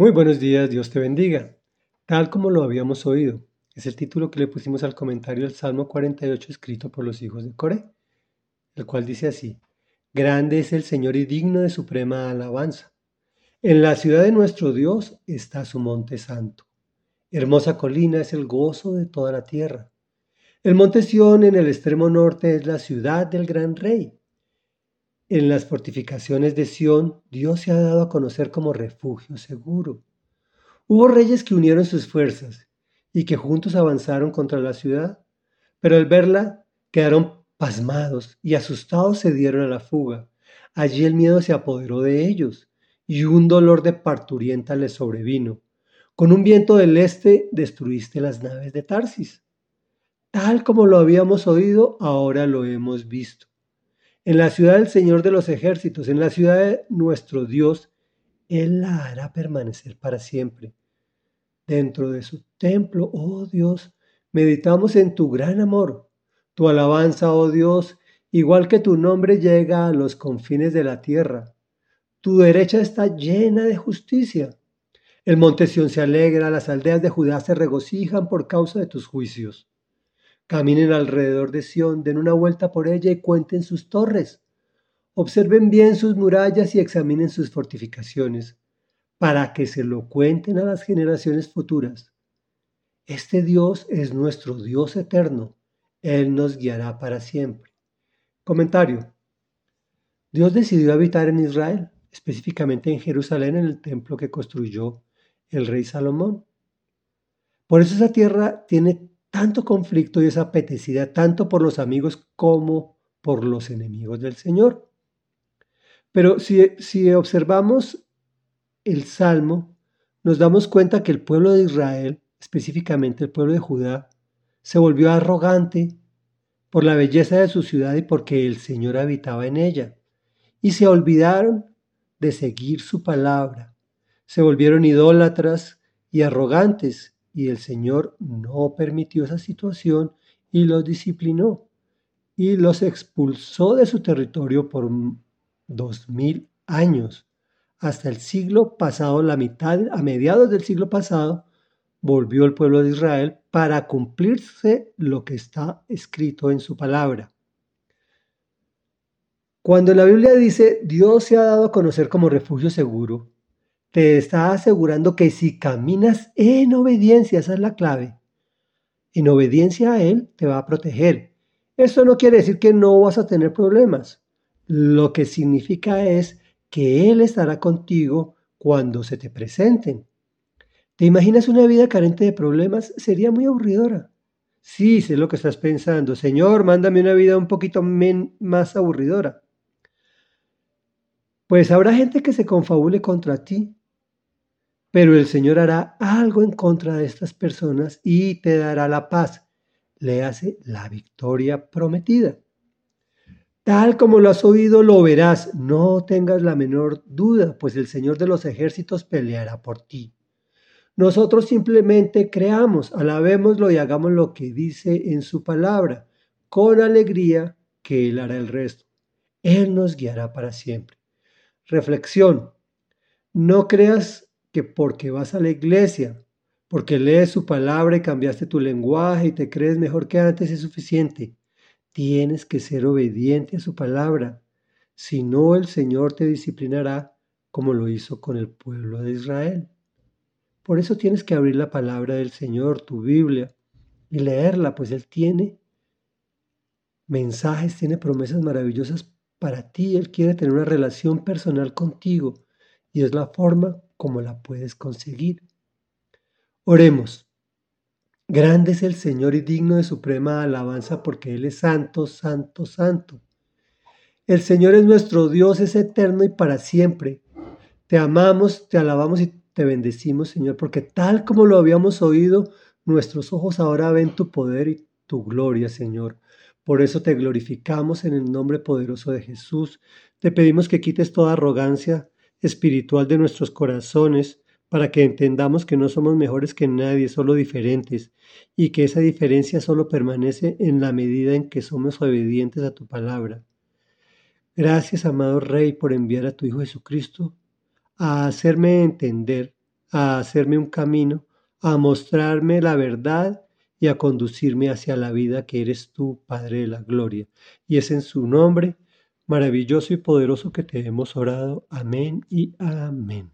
Muy buenos días, Dios te bendiga. Tal como lo habíamos oído, es el título que le pusimos al comentario del Salmo 48 escrito por los hijos de Coré, el cual dice así, Grande es el Señor y digno de suprema alabanza. En la ciudad de nuestro Dios está su monte santo. Hermosa colina es el gozo de toda la tierra. El monte Sión en el extremo norte es la ciudad del gran rey. En las fortificaciones de Sión, Dios se ha dado a conocer como refugio seguro. Hubo reyes que unieron sus fuerzas y que juntos avanzaron contra la ciudad, pero al verla quedaron pasmados y asustados se dieron a la fuga. Allí el miedo se apoderó de ellos y un dolor de parturienta les sobrevino. Con un viento del este destruiste las naves de Tarsis. Tal como lo habíamos oído, ahora lo hemos visto en la ciudad del Señor de los ejércitos, en la ciudad de nuestro Dios, Él la hará permanecer para siempre. Dentro de su templo, oh Dios, meditamos en tu gran amor. Tu alabanza, oh Dios, igual que tu nombre llega a los confines de la tierra. Tu derecha está llena de justicia. El monte Sión se alegra, las aldeas de Judá se regocijan por causa de tus juicios. Caminen alrededor de Sión, den una vuelta por ella y cuenten sus torres. Observen bien sus murallas y examinen sus fortificaciones, para que se lo cuenten a las generaciones futuras. Este Dios es nuestro Dios eterno. Él nos guiará para siempre. Comentario. Dios decidió habitar en Israel, específicamente en Jerusalén, en el templo que construyó el rey Salomón. Por eso esa tierra tiene tanto conflicto y es apetecida tanto por los amigos como por los enemigos del Señor. Pero si, si observamos el Salmo, nos damos cuenta que el pueblo de Israel, específicamente el pueblo de Judá, se volvió arrogante por la belleza de su ciudad y porque el Señor habitaba en ella. Y se olvidaron de seguir su palabra. Se volvieron idólatras y arrogantes y el Señor no permitió esa situación y los disciplinó y los expulsó de su territorio por dos mil años. Hasta el siglo pasado, la mitad, a mediados del siglo pasado, volvió el pueblo de Israel para cumplirse lo que está escrito en su palabra. Cuando la Biblia dice Dios se ha dado a conocer como refugio seguro, te está asegurando que si caminas en obediencia, esa es la clave, en obediencia a Él te va a proteger. Esto no quiere decir que no vas a tener problemas. Lo que significa es que Él estará contigo cuando se te presenten. ¿Te imaginas una vida carente de problemas? Sería muy aburridora. Sí, sé lo que estás pensando. Señor, mándame una vida un poquito más aburridora. Pues habrá gente que se confabule contra ti, pero el Señor hará algo en contra de estas personas y te dará la paz. Le hace la victoria prometida. Tal como lo has oído, lo verás. No tengas la menor duda, pues el Señor de los ejércitos peleará por ti. Nosotros simplemente creamos, alabémoslo y hagamos lo que dice en su palabra, con alegría que Él hará el resto. Él nos guiará para siempre. Reflexión. No creas que porque vas a la iglesia, porque lees su palabra y cambiaste tu lenguaje y te crees mejor que antes es suficiente. Tienes que ser obediente a su palabra. Si no, el Señor te disciplinará como lo hizo con el pueblo de Israel. Por eso tienes que abrir la palabra del Señor, tu Biblia, y leerla, pues Él tiene mensajes, tiene promesas maravillosas para ti. Él quiere tener una relación personal contigo y es la forma como la puedes conseguir. Oremos. Grande es el Señor y digno de suprema alabanza porque Él es santo, santo, santo. El Señor es nuestro Dios, es eterno y para siempre. Te amamos, te alabamos y te bendecimos, Señor, porque tal como lo habíamos oído, nuestros ojos ahora ven tu poder y tu gloria, Señor. Por eso te glorificamos en el nombre poderoso de Jesús. Te pedimos que quites toda arrogancia, espiritual de nuestros corazones para que entendamos que no somos mejores que nadie, solo diferentes, y que esa diferencia solo permanece en la medida en que somos obedientes a tu palabra. Gracias, amado Rey, por enviar a tu Hijo Jesucristo a hacerme entender, a hacerme un camino, a mostrarme la verdad y a conducirme hacia la vida que eres tú, Padre de la Gloria. Y es en su nombre maravilloso y poderoso que te hemos orado. Amén y amén.